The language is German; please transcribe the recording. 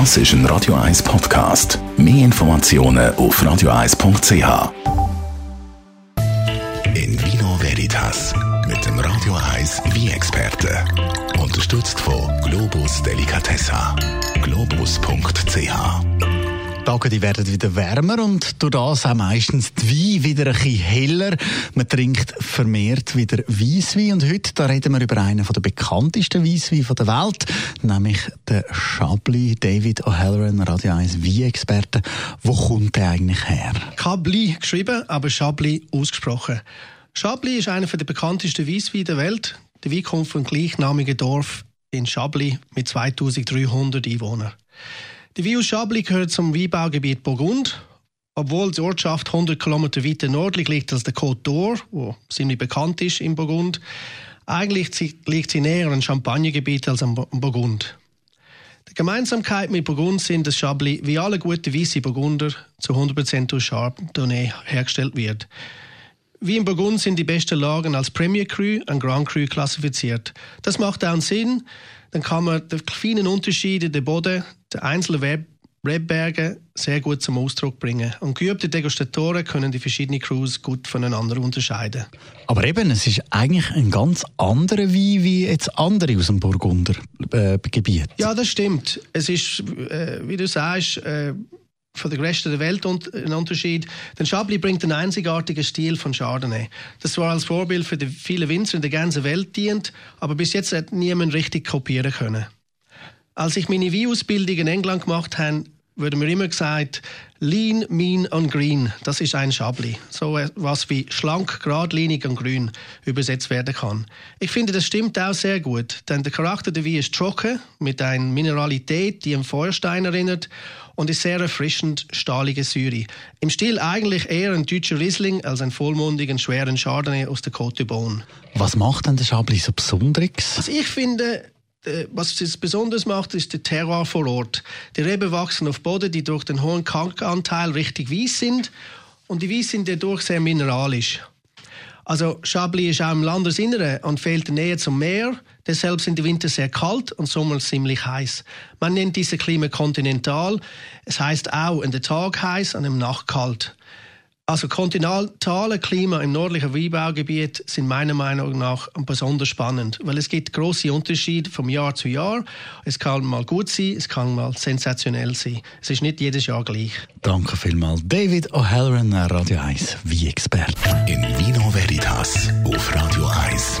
Das ist ein Radio 1 Podcast. Mehr Informationen auf radio1.ch. In Vino Veritas mit dem Radio 1 wie experte Unterstützt von Globus Delicatessa. Globus.ch Tage die werden wieder wärmer und durch das auch meistens die Wein wieder ein bisschen heller. Man trinkt vermehrt wieder Weisswein und heute da reden wir über einen der bekanntesten Weissweine der Welt, nämlich den Chablis. David O'Halloran, Radio 1 Wein-Experte. Wo kommt der eigentlich her? Chablis geschrieben, aber Chablis ausgesprochen. Chablis ist einer der bekanntesten Weissweine der Welt. Der Wein kommt vom gleichnamigen Dorf in Chablis mit 2300 Einwohnern. Die Vius Chablis gehört zum Weinbaugebiet Burgund. Obwohl die Ortschaft 100 km weiter nördlich liegt als der Côte d'Or, wo ziemlich bekannt ist in Burgund, eigentlich liegt sie näher an Champagnergebiet als am Burgund. Die Gemeinsamkeit mit Burgund sind, dass Chablis wie alle guten weiße Burgunder zu 100% durch Chardonnay hergestellt wird. Wie in Burgund sind die besten Lagen als Premier Cru und Grand Cru klassifiziert. Das macht auch Sinn, dann kann man die feinen Unterschiede der Boden, der einzelnen Rebberge sehr gut zum Ausdruck bringen. Und geübte Degustatoren können die verschiedenen Crews gut voneinander unterscheiden. Aber eben, es ist eigentlich ein ganz anderer Wein wie jetzt andere aus dem Burgunder äh, Gebiet. Ja, das stimmt. Es ist, äh, wie du sagst, äh, von der Rest der Welt ein Unterschied. Denn Chablis bringt einen einzigartigen Stil von Chardonnay. Das zwar als Vorbild für die vielen Winzer in der ganzen Welt dient, aber bis jetzt hat niemand richtig kopieren können. Als ich meine Weinausbildung in England gemacht habe, wurde mir immer gesagt, lean, mean und green, das ist ein Chablis. So was wie schlank, geradlinig und grün übersetzt werden kann. Ich finde, das stimmt auch sehr gut, denn der Charakter der Wein ist trocken, mit einer Mineralität, die an Feuerstein erinnert und ist sehr erfrischend stahlige Syri. Im Stil eigentlich eher ein deutscher Riesling als ein vollmundigen, schweren Chardonnay aus der Côte Beaune. Was macht denn der Chablis so Besonderes? Also ich finde, was es besonders macht, ist der Terroir vor Ort. Die Reben wachsen auf Boden, die durch den hohen Kalkanteil richtig weiß sind und die Weiß sind dadurch sehr mineralisch. Also Chablis ist auch im Landesinneren und fehlt in Nähe zum Meer. Deshalb sind die Winter sehr kalt und Sommer ziemlich heiß. Man nennt diese Klima kontinental. Es heißt auch in der Tag heiß und im Nacht kalt. Also kontinentale Klima im nördlichen Weinbaugebiet sind meiner Meinung nach besonders spannend, weil es gibt große Unterschiede vom Jahr zu Jahr. Es kann mal gut sein, es kann mal sensationell sein. Es ist nicht jedes Jahr gleich. Danke vielmals, David O'Halloran, Radio 1 wie Experte. In Vino Veritas auf Radio 1.